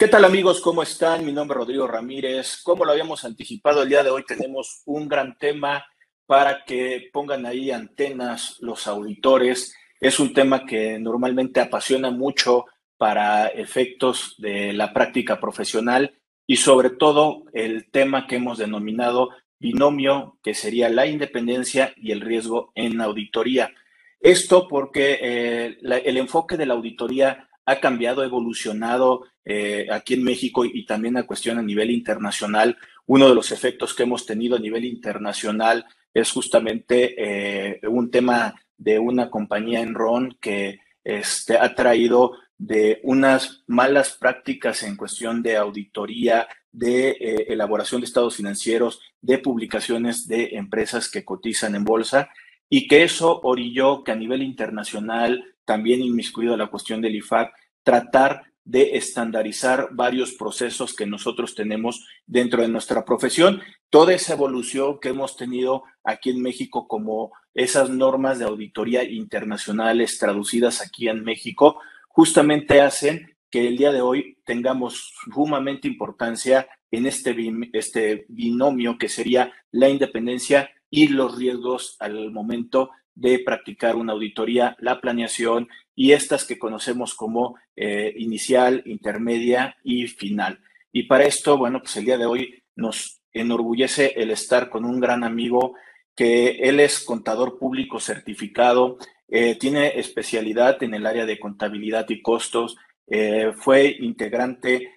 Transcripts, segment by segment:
¿Qué tal amigos? ¿Cómo están? Mi nombre es Rodrigo Ramírez. Como lo habíamos anticipado, el día de hoy tenemos un gran tema para que pongan ahí antenas los auditores. Es un tema que normalmente apasiona mucho para efectos de la práctica profesional y sobre todo el tema que hemos denominado binomio, que sería la independencia y el riesgo en auditoría. Esto porque eh, el enfoque de la auditoría ha cambiado, evolucionado eh, aquí en México y, también a cuestión a nivel internacional. Uno de los efectos que hemos tenido a nivel internacional es justamente eh, un tema de una compañía en RON que este, ha traído de unas malas prácticas en cuestión de auditoría, de eh, elaboración de estados financieros, de publicaciones de empresas que cotizan en bolsa y que eso orilló que a nivel internacional también inmiscuido la cuestión del IFAC, tratar de estandarizar varios procesos que nosotros tenemos dentro de nuestra profesión. Toda esa evolución que hemos tenido aquí en México como esas normas de auditoría internacionales traducidas aquí en México, justamente hacen que el día de hoy tengamos sumamente importancia en este, este binomio que sería la independencia y los riesgos al momento de practicar una auditoría, la planeación y estas que conocemos como eh, inicial, intermedia y final. Y para esto, bueno, pues el día de hoy nos enorgullece el estar con un gran amigo que él es contador público certificado, eh, tiene especialidad en el área de contabilidad y costos, eh, fue integrante,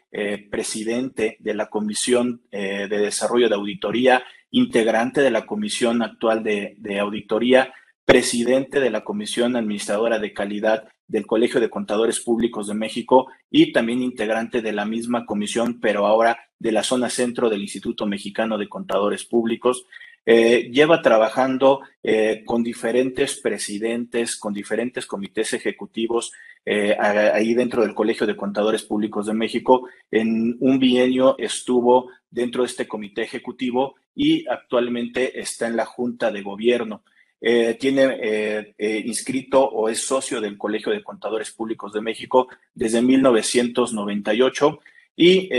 presidente de la Comisión de Desarrollo de Auditoría, integrante de la Comisión actual de, de Auditoría presidente de la Comisión Administradora de Calidad del Colegio de Contadores Públicos de México y también integrante de la misma comisión, pero ahora de la zona centro del Instituto Mexicano de Contadores Públicos. Eh, lleva trabajando eh, con diferentes presidentes, con diferentes comités ejecutivos eh, ahí dentro del Colegio de Contadores Públicos de México. En un bienio estuvo dentro de este comité ejecutivo y actualmente está en la Junta de Gobierno. Eh, tiene eh, eh, inscrito o es socio del Colegio de Contadores Públicos de México desde 1998 y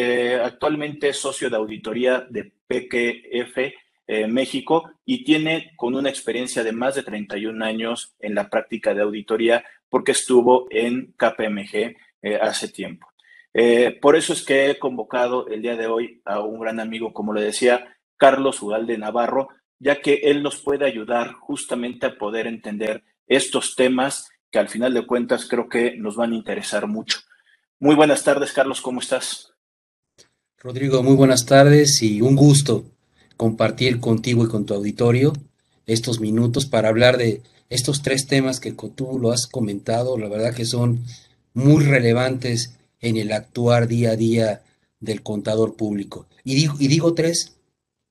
actualmente es socio de auditoría de PQF México y tiene con una experiencia de más de 31 años en la práctica de auditoría porque estuvo en KPMG hace tiempo. por eso es que he convocado el día de hoy a un gran amigo, como le decía, Carlos de Navarro, ya que él nos puede ayudar justamente a poder entender estos temas que al final de cuentas creo que nos van a interesar mucho. Muy buenas tardes, Carlos, ¿cómo estás? Rodrigo, muy buenas tardes y un gusto compartir contigo y con tu auditorio estos minutos para hablar de estos tres temas que tú lo has comentado, la verdad que son muy relevantes en el actuar día a día del contador público. Y digo, y digo tres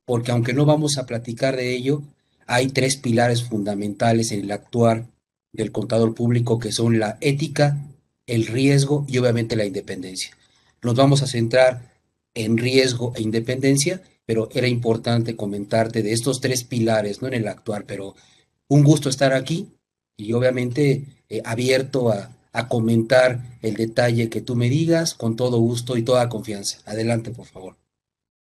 porque aunque no vamos a platicar de ello, hay tres pilares fundamentales en el actuar del contador público que son la ética, el riesgo y obviamente la independencia. Nos vamos a centrar en riesgo e independencia, pero era importante comentarte de estos tres pilares, no en el actuar, pero un gusto estar aquí y obviamente eh, abierto a, a comentar el detalle que tú me digas con todo gusto y toda confianza. Adelante, por favor.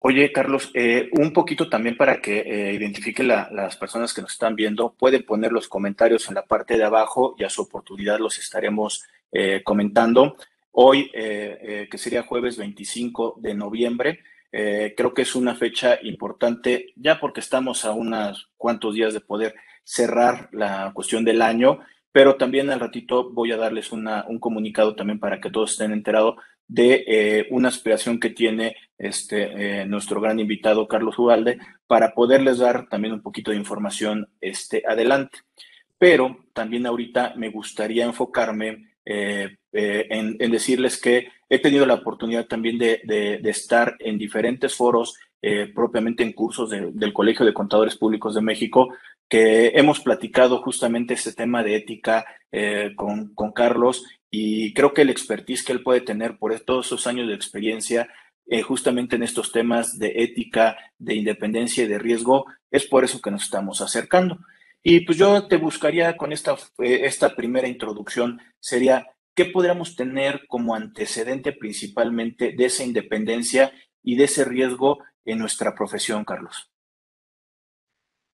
Oye, Carlos, eh, un poquito también para que eh, identifique las personas que nos están viendo, pueden poner los comentarios en la parte de abajo y a su oportunidad los estaremos eh, comentando. Hoy, que sería jueves 25 de noviembre, creo que es una fecha importante ya porque estamos a unos cuantos días de poder cerrar la cuestión del año, pero también al ratito voy a darles un comunicado también para que todos estén enterados de eh, una aspiración que tiene este, eh, nuestro gran invitado Carlos Ugalde para poderles dar también un poquito de información este, adelante. Pero también ahorita me gustaría enfocarme eh, en, decirles que he tenido la oportunidad también de, estar en diferentes foros, propiamente en cursos del Colegio de Contadores Públicos de México, que hemos platicado justamente este tema de ética con, con Carlos y creo que el expertise que él puede tener por todos esos años de experiencia eh, justamente en estos temas de ética, de independencia y de riesgo, es por eso que nos estamos acercando. Y pues yo te buscaría con esta, eh, esta primera introducción, sería, ¿qué podríamos tener como antecedente principalmente de esa independencia y de ese riesgo en nuestra profesión, Carlos?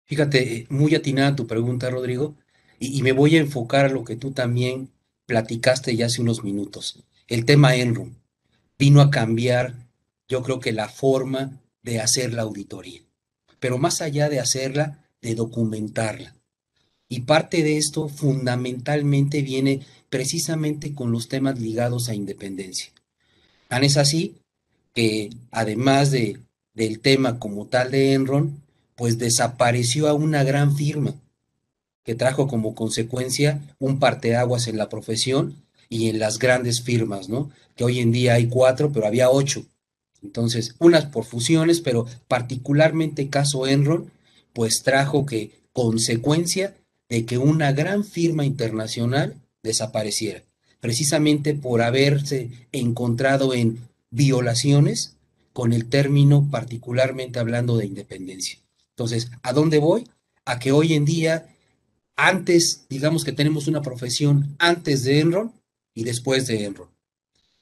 Fíjate, muy atinada tu pregunta, Rodrigo, y, me voy a enfocar a lo que tú también platicaste ya hace unos minutos. El tema Enron vino a cambiar, yo creo que la forma de hacer la auditoría, pero más allá de hacerla, de documentarla. Y parte de esto fundamentalmente viene precisamente con los temas ligados a independencia. Tan es así que además de, del tema como tal de Enron, pues desapareció a una gran firma que trajo como consecuencia un parteaguas en la profesión y en las grandes firmas, ¿no? Que hoy en día hay cuatro, pero había ocho. Entonces, unas por fusiones, pero particularmente caso Enron, pues trajo que consecuencia de que una gran firma internacional desapareciera, precisamente por haberse encontrado en violaciones con el término particularmente hablando de independencia. Entonces, ¿a dónde voy? A que hoy en día, antes, digamos que tenemos una profesión antes de Enron y después de Enron.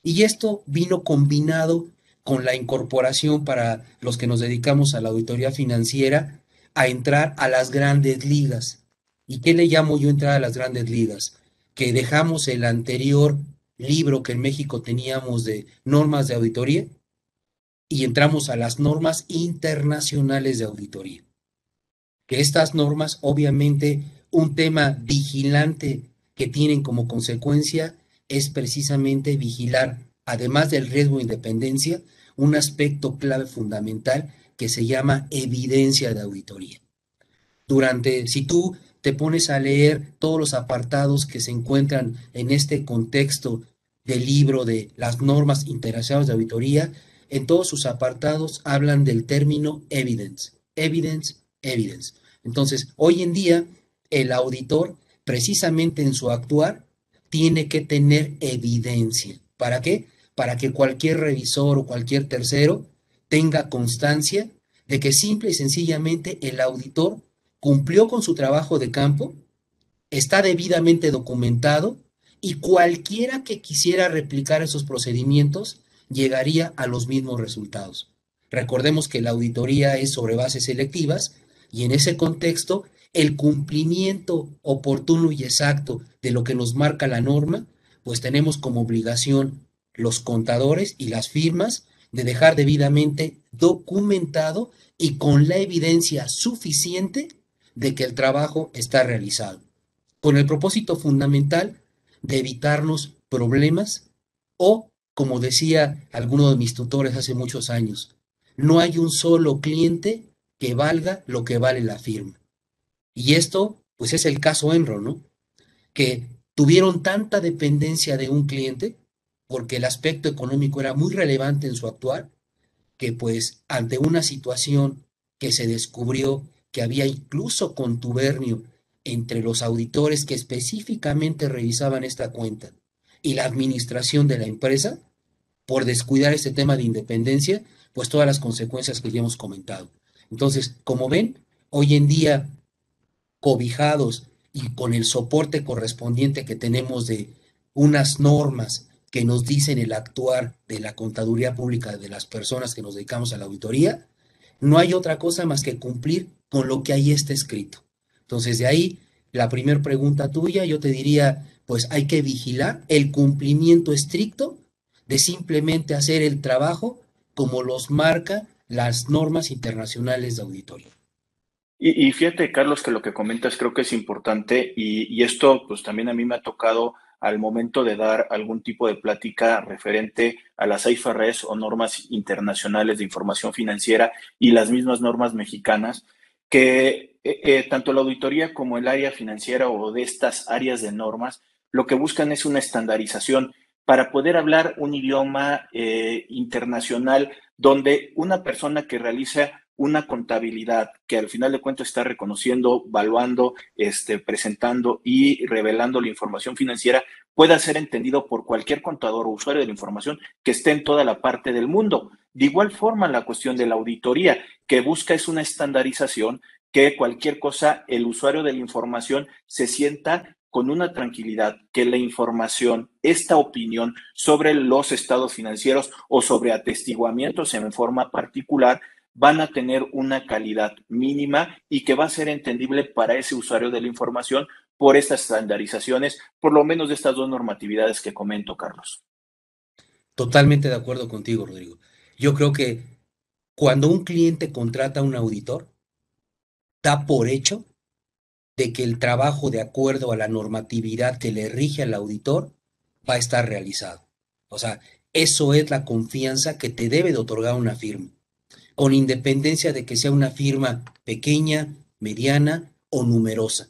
Y esto vino combinado con la incorporación para los que nos dedicamos a la auditoría financiera a entrar a las grandes ligas. ¿Y qué le llamo yo entrar a las grandes ligas? Que dejamos el anterior libro que en México teníamos de normas de auditoría y entramos a las normas internacionales de auditoría que estas normas, obviamente, un tema vigilante que tienen como consecuencia es precisamente vigilar, además del riesgo de independencia, un aspecto clave fundamental que se llama evidencia de auditoría. Durante, si tú te pones a leer todos los apartados que se encuentran en este contexto del libro de las normas internacionales de auditoría, en todos sus apartados hablan del término evidence, evidence, evidence. Entonces, hoy en día, el auditor, precisamente en su actuar, tiene que tener evidencia. ¿Para qué? Para que cualquier revisor o cualquier tercero tenga constancia de que simple y sencillamente el auditor cumplió con su trabajo de campo, está debidamente documentado y cualquiera que quisiera replicar esos procedimientos llegaría a los mismos resultados. Recordemos que la auditoría es sobre bases selectivas y en ese contexto, el cumplimiento oportuno y exacto de lo que nos marca la norma, pues tenemos como obligación los contadores y las firmas de dejar debidamente documentado y con la evidencia suficiente de que el trabajo está realizado, con el propósito fundamental de evitarnos problemas o, como decía alguno de mis tutores hace muchos años, no hay un solo cliente que valga lo que vale la firma. Y esto, pues es el caso Enron, ¿no? Que tuvieron tanta dependencia de un cliente, porque el aspecto económico era muy relevante en su actuar, que pues ante una situación que se descubrió que había incluso contubernio entre los auditores que específicamente revisaban esta cuenta y la administración de la empresa, por descuidar este tema de independencia, pues todas las consecuencias que ya hemos comentado. Entonces, como ven, hoy en día, cobijados y con el soporte correspondiente que tenemos de unas normas que nos dicen el actuar de la contaduría pública de las personas que nos dedicamos a la auditoría, no hay otra cosa más que cumplir con lo que ahí está escrito. Entonces, de ahí, la primera pregunta tuya, yo te diría, pues hay que vigilar el cumplimiento estricto de simplemente hacer el trabajo como los marca las normas internacionales de auditoría. Y, fíjate, Carlos, que lo que comentas creo que es importante y, esto pues también a mí me ha tocado al momento de dar algún tipo de plática referente a las IFRS o normas internacionales de información financiera y las mismas normas mexicanas, que eh, eh, tanto la auditoría como el área financiera o de estas áreas de normas lo que buscan es una estandarización para poder hablar un idioma eh, internacional donde una persona que realiza una contabilidad que al final de cuentas está reconociendo, valuando, este, presentando y revelando la información financiera pueda ser entendido por cualquier contador o usuario de la información que esté en toda la parte del mundo. De igual forma, la cuestión de la auditoría, que busca es una estandarización que cualquier cosa, el usuario de la información se sienta con una tranquilidad que la información, esta opinión sobre los estados financieros o sobre atestiguamientos en forma particular van a tener una calidad mínima y que va a ser entendible para ese usuario de la información por estas estandarizaciones, por lo menos de estas dos normatividades que comento, Carlos. Totalmente de acuerdo contigo, Rodrigo. Yo creo que cuando un cliente contrata a un auditor, da por hecho de que el trabajo de acuerdo a la normatividad que le rige al auditor va a estar realizado. O sea, eso es la confianza que te debe de otorgar una firma, con independencia de que sea una firma pequeña, mediana o numerosa.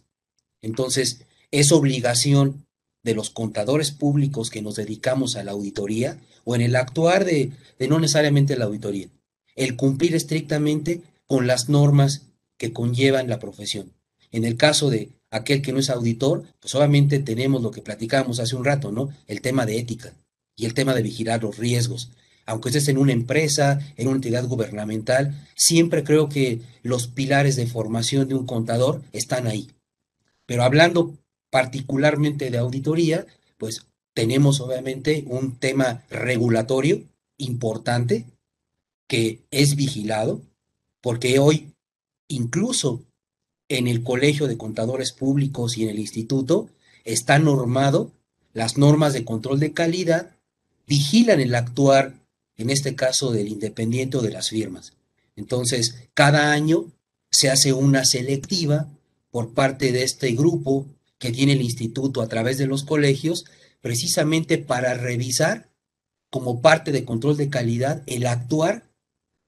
Entonces, es obligación de los contadores públicos que nos dedicamos a la auditoría o en el actuar de, de no necesariamente la auditoría, el cumplir estrictamente con las normas que conllevan la profesión. En el caso de aquel que no es auditor, pues obviamente tenemos lo que platicábamos hace un rato, ¿no? El tema de ética y el tema de vigilar los riesgos. Aunque estés en una empresa, en una entidad gubernamental, siempre creo que los pilares de formación de un contador están ahí. Pero hablando particularmente de auditoría, pues tenemos obviamente un tema regulatorio importante que es vigilado, porque hoy incluso en el Colegio de Contadores Públicos y en el Instituto está normado las normas de control de calidad, vigilan el actuar, en este caso del independiente o de las firmas. Entonces, cada año se hace una selectiva por parte de este grupo que tiene el instituto a través de los colegios, precisamente para revisar como parte de control de calidad el actuar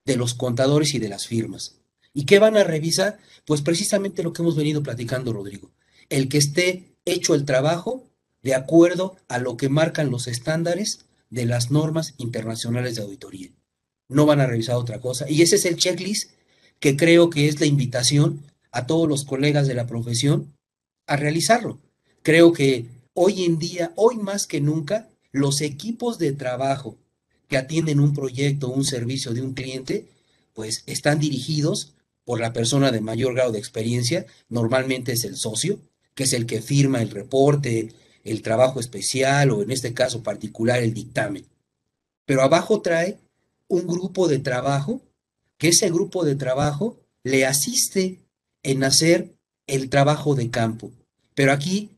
de los contadores y de las firmas. ¿Y qué van a revisar? Pues precisamente lo que hemos venido platicando, Rodrigo. El que esté hecho el trabajo de acuerdo a lo que marcan los estándares de las normas internacionales de auditoría. No van a revisar otra cosa. Y ese es el checklist que creo que es la invitación a todos los colegas de la profesión a realizarlo. Creo que hoy en día, hoy más que nunca, los equipos de trabajo que atienden un proyecto, un servicio de un cliente, pues están dirigidos por la persona de mayor grado de experiencia, normalmente es el socio, que es el que firma el reporte, el trabajo especial o en este caso particular el dictamen. Pero abajo trae un grupo de trabajo, que ese grupo de trabajo le asiste en hacer el trabajo de campo. Pero aquí,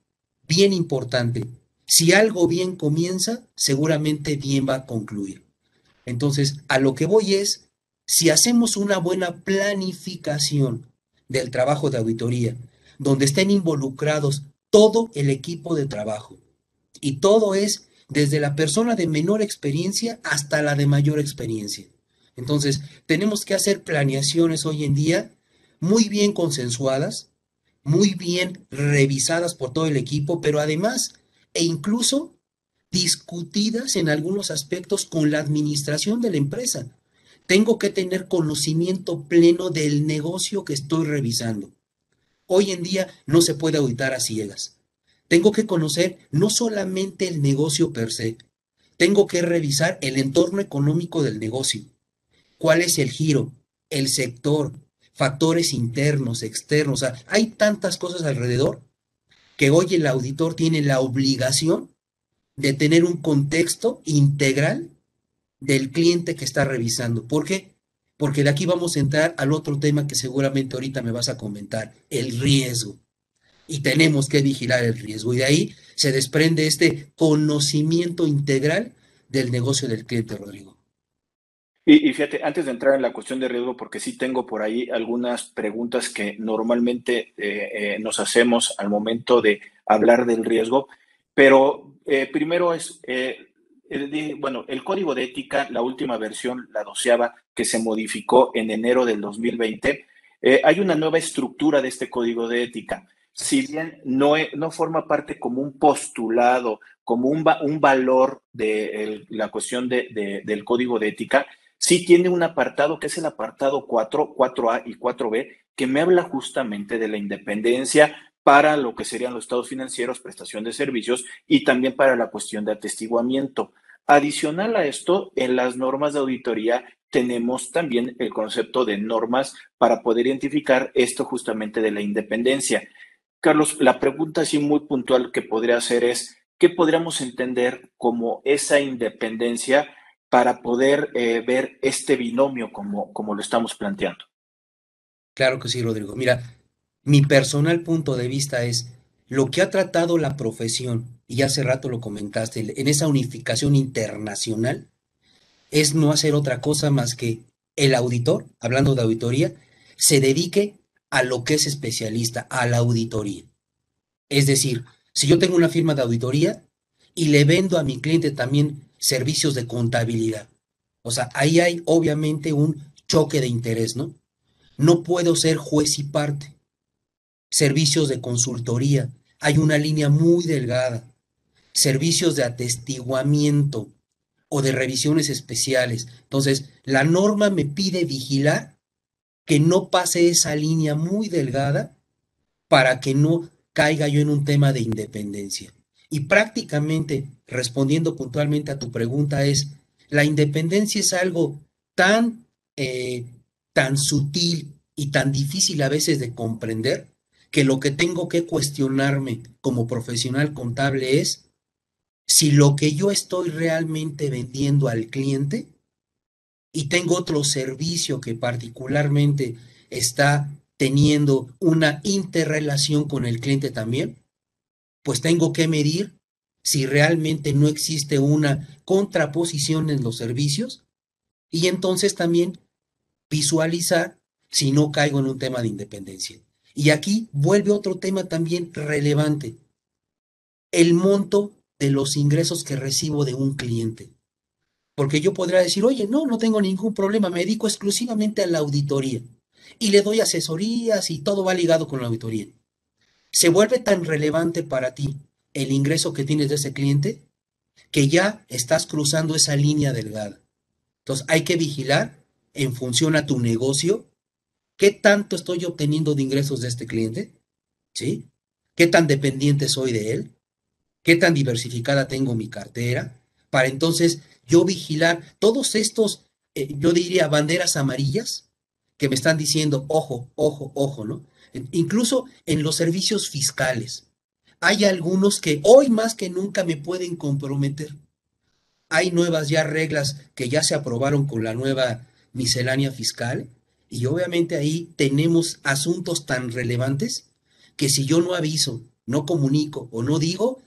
bien importante, si algo bien comienza, seguramente bien va a concluir. Entonces, a lo que voy es, si hacemos una buena planificación del trabajo de auditoría, donde estén involucrados todo el equipo de trabajo, y todo es desde la persona de menor experiencia hasta la de mayor experiencia. Entonces, tenemos que hacer planeaciones hoy en día muy bien consensuadas, muy bien revisadas por todo el equipo, pero además e incluso discutidas en algunos aspectos con la administración de la empresa. Tengo que tener conocimiento pleno del negocio que estoy revisando. Hoy en día no se puede auditar a ciegas. Tengo que conocer no solamente el negocio per se, tengo que revisar el entorno económico del negocio. ¿Cuál es el giro? El sector, factores internos, externos, o sea, hay tantas cosas alrededor que hoy el auditor tiene la obligación de tener un contexto integral del cliente que está revisando. ¿Por qué? Porque de aquí vamos a entrar al otro tema que seguramente ahorita me vas a comentar, el riesgo. Y tenemos que vigilar el riesgo. Y de ahí se desprende este conocimiento integral del negocio del cliente, Rodrigo. Y, fíjate, antes de entrar en la cuestión de riesgo, porque sí tengo por ahí algunas preguntas que normalmente eh, eh, nos hacemos al momento de hablar del riesgo, pero eh, primero es, bueno, el código de ética, la última versión, la doceava, que se modificó en enero del 2020, hay una nueva estructura de este código de ética. Si bien no, no forma parte como un postulado, como un, un valor de la cuestión de, del código de ética, sí tiene un apartado que es el apartado 4, 4A y 4B, que me habla justamente de la independencia para lo que serían los estados financieros, prestación de servicios y también para la cuestión de atestiguamiento. Adicional a esto, en las normas de auditoría tenemos también el concepto de normas para poder identificar esto justamente de la independencia. Carlos, la pregunta así muy puntual que podría hacer es, ¿qué podríamos entender como esa independencia para poder eh, ver este binomio como, como lo estamos planteando? Claro que sí, Rodrigo. Mira, mi personal punto de vista es lo que ha tratado la profesión, y hace rato lo comentaste, en esa unificación internacional, es no hacer otra cosa más que el auditor, hablando de auditoría, se dedique a lo que es especialista, a la auditoría. Es decir, si yo tengo una firma de auditoría y le vendo a mi cliente también servicios de contabilidad, o sea, ahí hay obviamente un choque de interés, ¿no? No puedo ser juez y parte. Servicios de consultoría, hay una línea muy delgada. Servicios de atestiguamiento o de revisiones especiales. Entonces, la norma me pide vigilar que no pase esa línea muy delgada para que no caiga yo en un tema de independencia. Y prácticamente, respondiendo puntualmente a tu pregunta, es, la independencia es algo tan, eh, tan sutil y tan difícil a veces de comprender que lo que tengo que cuestionarme como profesional contable es si lo que yo estoy realmente vendiendo al cliente y tengo otro servicio que particularmente está teniendo una interrelación con el cliente también, pues tengo que medir si realmente no existe una contraposición en los servicios y entonces también visualizar si no caigo en un tema de independencia. Y aquí vuelve otro tema también relevante, el monto de los ingresos que recibo de un cliente. Porque yo podría decir, oye, no, no tengo ningún problema, me dedico exclusivamente a la auditoría y le doy asesorías y todo va ligado con la auditoría. Se vuelve tan relevante para ti el ingreso que tienes de ese cliente que ya estás cruzando esa línea delgada. Entonces hay que vigilar en función a tu negocio qué tanto estoy obteniendo de ingresos de este cliente, ¿sí? ¿Qué tan dependiente soy de él? ¿Qué tan diversificada tengo mi cartera? Para entonces yo vigilar todos estos, eh, yo diría, banderas amarillas que me están diciendo, ojo, ojo, ojo, ¿no? Incluso en los servicios fiscales. Hay algunos que hoy más que nunca me pueden comprometer. Hay nuevas ya reglas que ya se aprobaron con la nueva miscelánea fiscal y obviamente ahí tenemos asuntos tan relevantes que si yo no aviso, no comunico o no digo,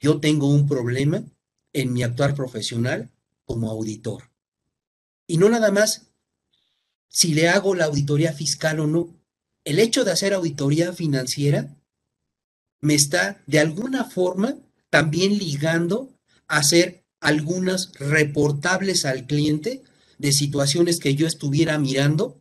yo tengo un problema en mi actuar profesional como auditor. Y no nada más si le hago la auditoría fiscal o no. El hecho de hacer auditoría financiera me está de alguna forma también ligando a hacer algunas reportables al cliente de situaciones que yo estuviera mirando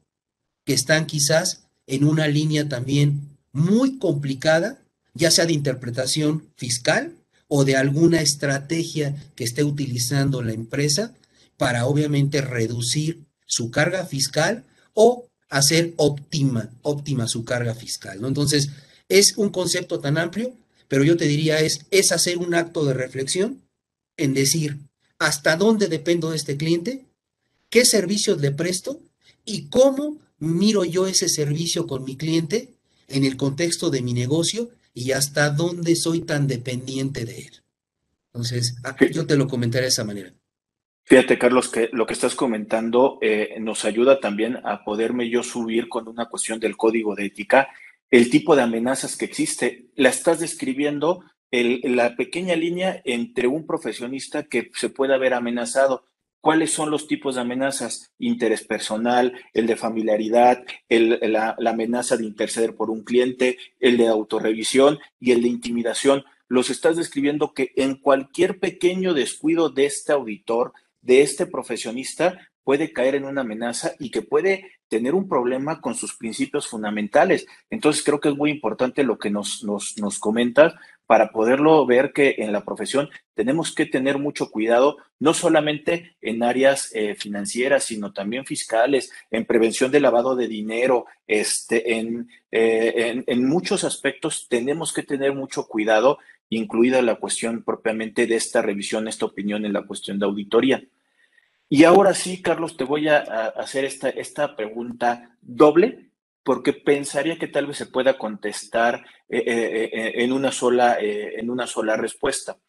que están quizás en una línea también muy complicada, ya sea de interpretación fiscal o de alguna estrategia que esté utilizando la empresa para obviamente reducir su carga fiscal o hacer óptima, óptima su carga fiscal. ¿no? Entonces, es un concepto tan amplio, pero yo te diría es, es hacer un acto de reflexión en decir hasta dónde dependo de este cliente, qué servicios le presto y cómo miro yo ese servicio con mi cliente en el contexto de mi negocio y hasta dónde soy tan dependiente de él. Entonces, ah, yo te lo comentaré de esa manera. Fíjate, Carlos, que lo que estás comentando eh, nos ayuda también a poderme yo subir con una cuestión del código de ética, el tipo de amenazas que existe. La estás describiendo la pequeña línea entre un profesionista que se puede haber amenazado ¿Cuáles son los tipos de amenazas? Interés personal, el de familiaridad, la, amenaza de interceder por un cliente, el de autorrevisión y el de intimidación. Los estás describiendo que en cualquier pequeño descuido de este auditor, de este profesionista, puede caer en una amenaza y que puede tener un problema con sus principios fundamentales. Entonces creo que es muy importante lo que nos, nos, nos comentas para poderlo ver que en la profesión tenemos que tener mucho cuidado, no solamente en áreas eh, financieras, sino también fiscales, en prevención de lavado de dinero, este, en, eh, en, en muchos aspectos tenemos que tener mucho cuidado, incluida la cuestión propiamente de esta revisión, esta opinión en la cuestión de auditoría. Y ahora sí, Carlos, te voy a, hacer esta, esta pregunta doble porque pensaría que tal vez se pueda contestar eh, eh, eh, en, una sola, en una sola respuesta.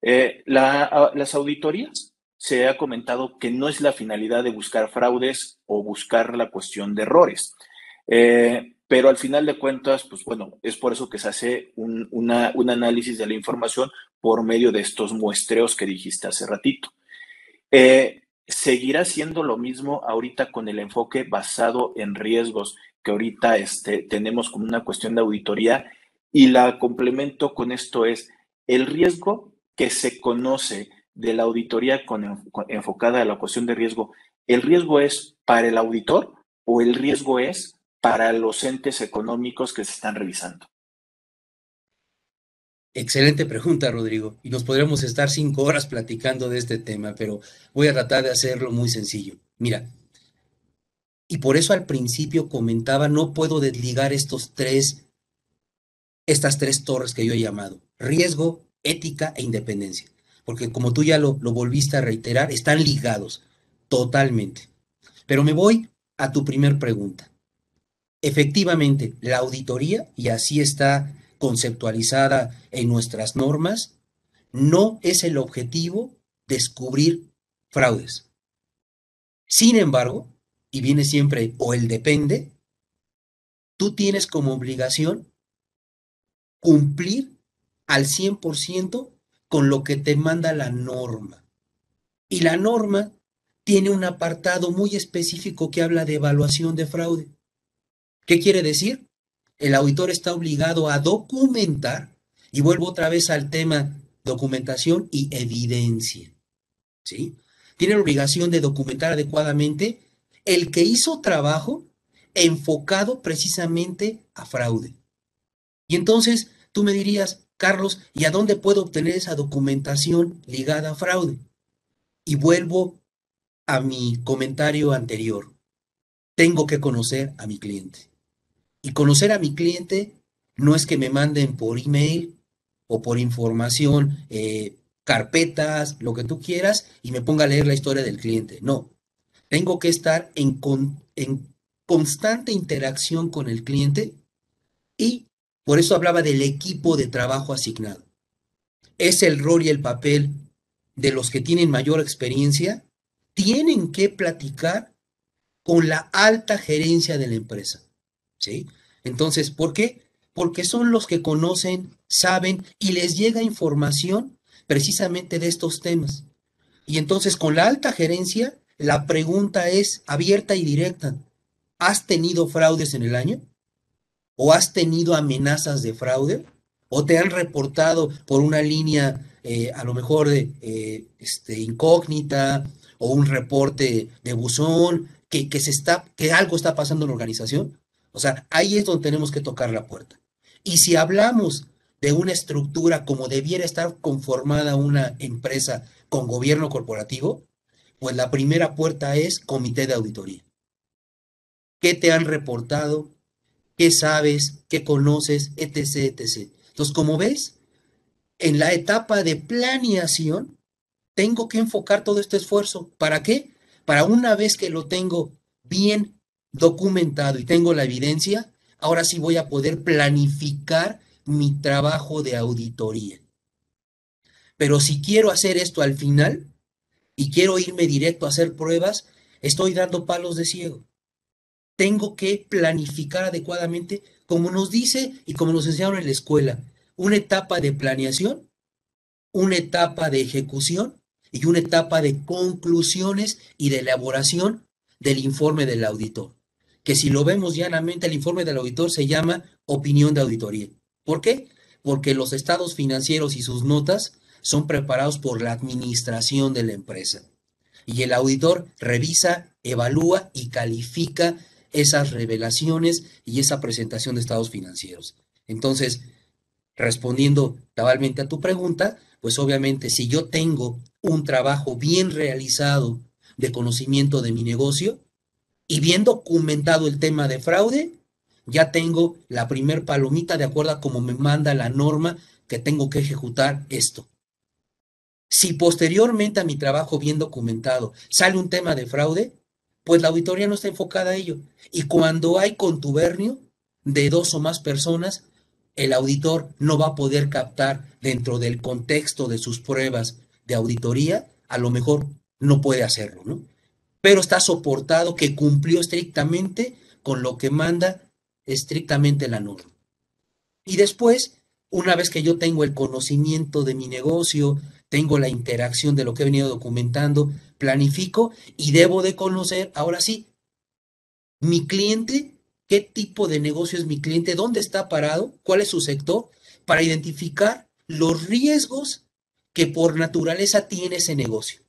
las auditorías se ha comentado que no es la finalidad de buscar fraudes o buscar la cuestión de errores. pero al final de cuentas, pues bueno, es por eso que se hace un, un análisis de la información por medio de estos muestreos que dijiste hace ratito. Seguirá siendo lo mismo ahorita con el enfoque basado en riesgos que ahorita este, tenemos como una cuestión de auditoría y la complemento con esto es el riesgo que se conoce de la auditoría con, enfocada a la cuestión de riesgo, ¿el riesgo es para el auditor o el riesgo es para los entes económicos que se están revisando? Excelente pregunta, Rodrigo. Y nos podríamos estar cinco horas platicando de este tema, pero voy a tratar de hacerlo muy sencillo. Mira, y por eso al principio comentaba, no puedo desligar estos tres, estas tres torres que yo he llamado, riesgo, ética e independencia. Porque como tú ya lo, lo volviste a reiterar, están ligados totalmente. Pero me voy a tu primer pregunta. Efectivamente, la auditoría, y así está conceptualizada en nuestras normas, no es el objetivo descubrir fraudes. Sin embargo, y viene siempre o el depende, tú tienes como obligación cumplir al 100% con lo que te manda la norma. Y la norma tiene un apartado muy específico que habla de evaluación de fraude. ¿Qué quiere decir? El auditor está obligado a documentar, y vuelvo otra vez al tema documentación y evidencia. ¿Sí? Tiene la obligación de documentar adecuadamente el que hizo trabajo enfocado precisamente a fraude. Y entonces tú me dirías, Carlos, ¿y a dónde puedo obtener esa documentación ligada a fraude? Y vuelvo a mi comentario anterior. Tengo que conocer a mi cliente. Y conocer a mi cliente no es que me manden por email o por información, eh, carpetas, lo que tú quieras, y me ponga a leer la historia del cliente. No, tengo que estar en, en constante interacción con el cliente y por eso hablaba del equipo de trabajo asignado. Es el rol y el papel de los que tienen mayor experiencia, tienen que platicar con la alta gerencia de la empresa. ¿Sí? Entonces, ¿por qué? Porque son los que conocen, saben y les llega información precisamente de estos temas. Y entonces con la alta gerencia la pregunta es abierta y directa. ¿Has tenido fraudes en el año? ¿O has tenido amenazas de fraude? ¿O te han reportado por una línea eh, a lo mejor de eh, este, incógnita o un reporte de buzón que, que, se está, que algo está pasando en la organización? O sea, ahí es donde tenemos que tocar la puerta. Y si hablamos de una estructura como debiera estar conformada una empresa con gobierno corporativo, pues la primera puerta es comité de auditoría. ¿Qué te han reportado? ¿Qué sabes? ¿Qué conoces? Etc. etc. Entonces, como ves, en la etapa de planeación, tengo que enfocar todo este esfuerzo. ¿Para qué? Para una vez que lo tengo bien documentado y tengo la evidencia, ahora sí voy a poder planificar mi trabajo de auditoría. Pero si quiero hacer esto al final, y quiero irme directo a hacer pruebas, estoy dando palos de ciego. Tengo que planificar adecuadamente, como nos dice y como nos enseñaron en la escuela, una etapa de planeación, una etapa de ejecución y una etapa de conclusiones y de elaboración del informe del auditor. Que si lo vemos llanamente, el informe del auditor se llama opinión de auditoría. ¿Por qué? Porque los estados financieros y sus notas son preparados por la administración de la empresa. Y el auditor revisa, evalúa y califica esas revelaciones y esa presentación de estados financieros. Entonces, respondiendo cabalmente a tu pregunta, pues obviamente si yo tengo un trabajo bien realizado de conocimiento de mi negocio y bien documentado el tema de fraude, ya tengo la primer palomita de acuerdo a cómo me manda la norma que tengo que ejecutar esto. Si posteriormente a mi trabajo bien documentado sale un tema de fraude, pues la auditoría no está enfocada a ello. Y cuando hay contubernio de dos o más personas, el auditor no va a poder captar dentro del contexto de sus pruebas de auditoría, a lo mejor no puede hacerlo, ¿no? Pero está soportado que cumplió estrictamente con lo que manda estrictamente la norma. Y después, una vez que yo tengo el conocimiento de mi negocio, tengo la interacción de lo que he venido documentando, planifico y debo de conocer, ahora sí, mi cliente, qué tipo de negocio es mi cliente, dónde está parado, cuál es su sector, para identificar los riesgos que por naturaleza tiene ese negocio.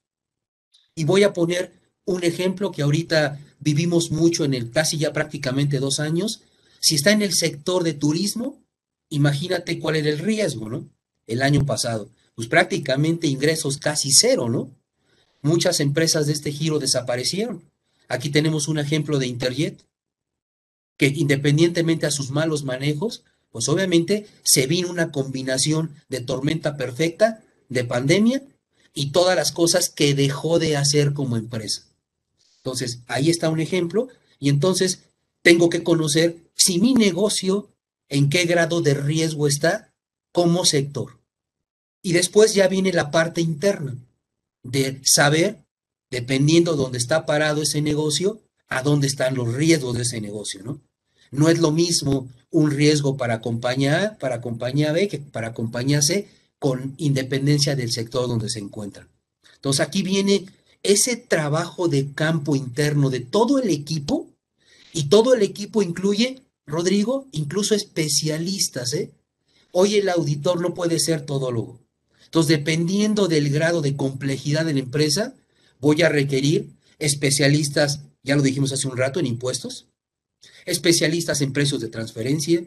Y voy a poner un ejemplo que ahorita vivimos mucho en el casi ya prácticamente dos años. Si está en el sector de turismo, imagínate cuál era el riesgo, ¿no? El año pasado, pues prácticamente ingresos casi cero, ¿no? Muchas empresas de este giro desaparecieron. Aquí tenemos un ejemplo de Interjet, que independientemente a sus malos manejos, pues obviamente se vino una combinación de tormenta perfecta, de pandemia y todas las cosas que dejó de hacer como empresa. Entonces, ahí está un ejemplo y entonces tengo que conocer si mi negocio en qué grado de riesgo está como sector. Y después ya viene la parte interna de saber, dependiendo de dónde está parado ese negocio, a dónde están los riesgos de ese negocio, ¿no? No es lo mismo un riesgo para compañía A, para compañía B, que para compañía C, con independencia del sector donde se encuentran. Entonces aquí viene ese trabajo de campo interno de todo el equipo y todo el equipo incluye, Rodrigo, incluso especialistas. ¿eh? Hoy el auditor no puede ser todólogo. Entonces, dependiendo del grado de complejidad de la empresa, voy a requerir especialistas, ya lo dijimos hace un rato, en impuestos, especialistas en precios de transferencia,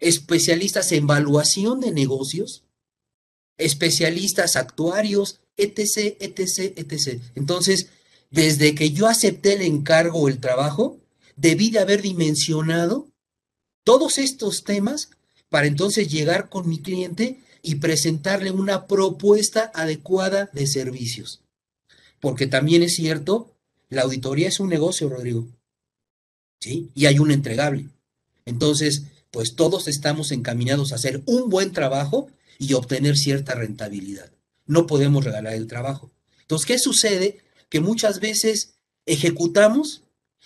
especialistas en evaluación de negocios, especialistas actuarios, etc., etc., etc. Entonces, desde que yo acepté el encargo o el trabajo, debí de haber dimensionado todos estos temas para entonces llegar con mi cliente y presentarle una propuesta adecuada de servicios. Porque también es cierto, la auditoría es un negocio, Rodrigo. ¿Sí? Y hay un entregable. Entonces, pues todos estamos encaminados a hacer un buen trabajo y obtener cierta rentabilidad. No podemos regalar el trabajo. Entonces, ¿qué sucede? Que muchas veces ejecutamos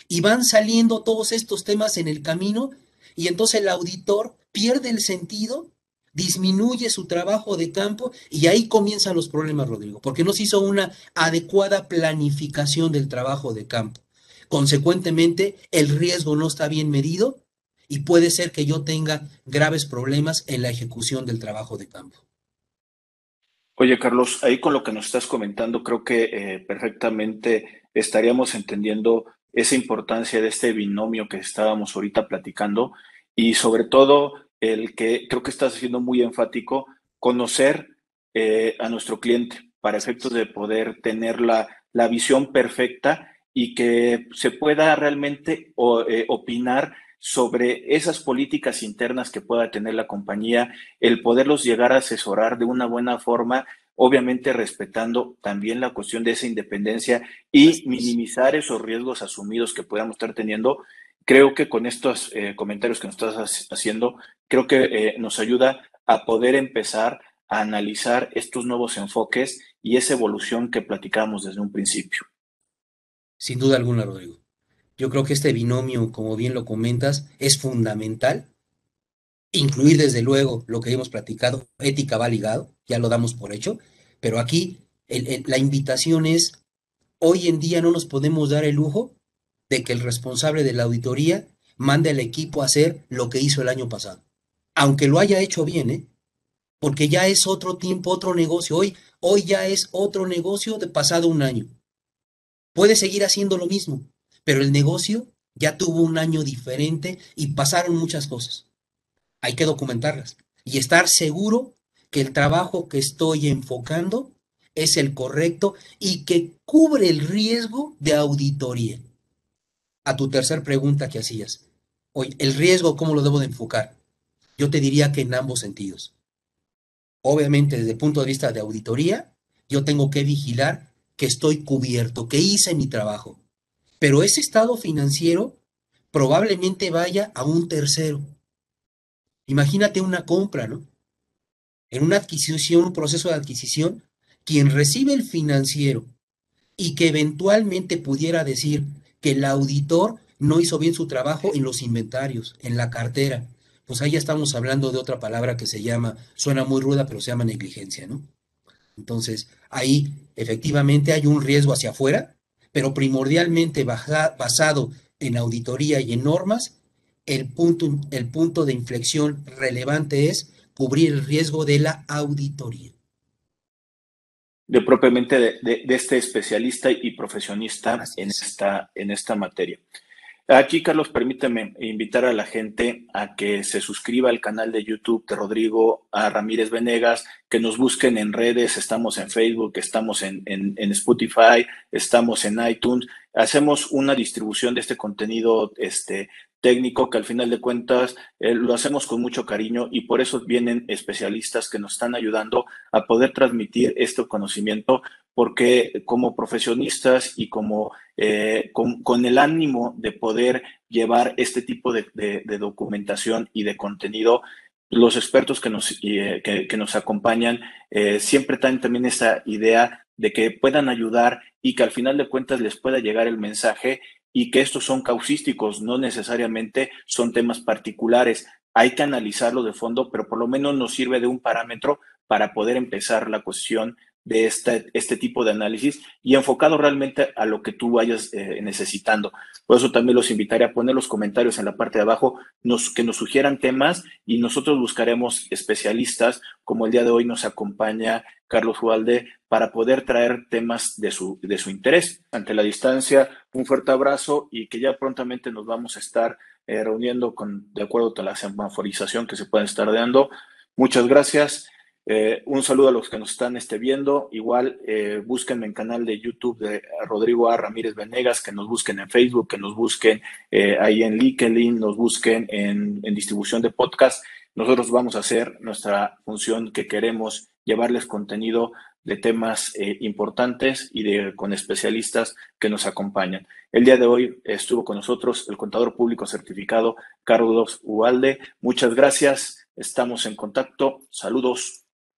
y van saliendo todos estos temas en el camino y entonces el auditor pierde el sentido, disminuye su trabajo de campo y ahí comienzan los problemas, Rodrigo, porque no se hizo una adecuada planificación del trabajo de campo. Consecuentemente, el riesgo no está bien medido y puede ser que yo tenga graves problemas en la ejecución del trabajo de campo. Oye, Carlos, ahí con lo que nos estás comentando, creo que eh, perfectamente estaríamos entendiendo esa importancia de este binomio que estábamos ahorita platicando y sobre todo el que creo que estás haciendo muy enfático, conocer eh, a nuestro cliente para efectos de poder tener la, la visión perfecta y que se pueda realmente eh, opinar sobre esas políticas internas que pueda tener la compañía, el poderlos llegar a asesorar de una buena forma, obviamente respetando también la cuestión de esa independencia y minimizar esos riesgos asumidos que podamos estar teniendo. Creo que con estos eh, comentarios que nos estás haciendo, creo que eh, nos ayuda a poder empezar a analizar estos nuevos enfoques y esa evolución que platicamos desde un principio. Sin duda alguna, Rodrigo. Yo creo que este binomio, como bien lo comentas, es fundamental. Incluir desde luego lo que hemos platicado, ética va ligado, ya lo damos por hecho, pero aquí la invitación es, hoy en día no nos podemos dar el lujo de que el responsable de la auditoría mande al equipo a hacer lo que hizo el año pasado, aunque lo haya hecho bien, ¿eh? porque ya es otro tiempo, otro negocio. Hoy, hoy ya es otro negocio de pasado un año. Puede seguir haciendo lo mismo, pero el negocio ya tuvo un año diferente y pasaron muchas cosas. Hay que documentarlas y estar seguro que el trabajo que estoy enfocando es el correcto y que cubre el riesgo de auditoría. A tu tercer pregunta que hacías, hoy, ¿el riesgo cómo lo debo de enfocar? Yo te diría que en ambos sentidos. Obviamente, desde el punto de vista de auditoría, yo tengo que vigilar que estoy cubierto, que hice mi trabajo pero ese estado financiero probablemente vaya a un tercero. Imagínate una compra, ¿no? En una adquisición, un proceso de adquisición, quien recibe el financiero y que eventualmente pudiera decir que el auditor no hizo bien su trabajo en los inventarios, en la cartera, pues ahí ya estamos hablando de otra palabra que se llama, suena muy ruda, pero se llama negligencia, ¿no? Entonces, ahí efectivamente hay un riesgo hacia afuera, pero primordialmente basado en auditoría y en normas, el punto, el punto de inflexión relevante es cubrir el riesgo de la auditoría. De propiamente de, este especialista y profesionista en esta, en esta materia. Aquí, Carlos, permíteme invitar a la gente a que se suscriba al canal de YouTube de Rodrigo a Ramírez Venegas, que nos busquen en redes, estamos en Facebook, estamos en, en, Spotify, estamos en iTunes. Hacemos una distribución de este contenido este, técnico que al final de cuentas eh, lo hacemos con mucho cariño y por eso vienen especialistas que nos están ayudando a poder transmitir este conocimiento porque como profesionistas y como eh, con, el ánimo de poder llevar este tipo de, documentación y de contenido, los expertos que nos, eh, que, nos acompañan siempre tienen también esa idea de que puedan ayudar y que al final de cuentas les pueda llegar el mensaje y que estos son causísticos, no necesariamente son temas particulares. Hay que analizarlo de fondo, pero por lo menos nos sirve de un parámetro para poder empezar la cuestión de este, este tipo de análisis y enfocado realmente a lo que tú vayas eh, necesitando. Por eso también los invitaré a poner los comentarios en la parte de abajo, nos, que nos sugieran temas y nosotros buscaremos especialistas, como el día de hoy nos acompaña Carlos Ualde, para poder traer temas de su, de su interés. Ante la distancia, un fuerte abrazo y que ya prontamente nos vamos a estar eh, reuniendo con, de acuerdo con la semaforización que se pueden estar dando. Muchas gracias. Eh, un saludo a los que nos están este, viendo. Igual eh, búsquenme en canal de YouTube de Rodrigo A. Ramírez Venegas, que nos busquen en Facebook, que nos busquen eh, ahí en LinkedIn, nos busquen en, distribución de podcast. Nosotros vamos a hacer nuestra función que queremos llevarles contenido de temas eh, importantes y de, con especialistas que nos acompañan. El día de hoy estuvo con nosotros el contador público certificado Carlos Ubalde. Muchas gracias. Estamos en contacto. Saludos.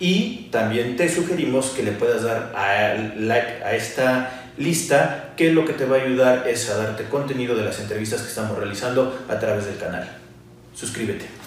Y también te sugerimos que le puedas dar a like a esta lista, que lo que te va a ayudar es a darte contenido de las entrevistas que estamos realizando a través del canal. Suscríbete.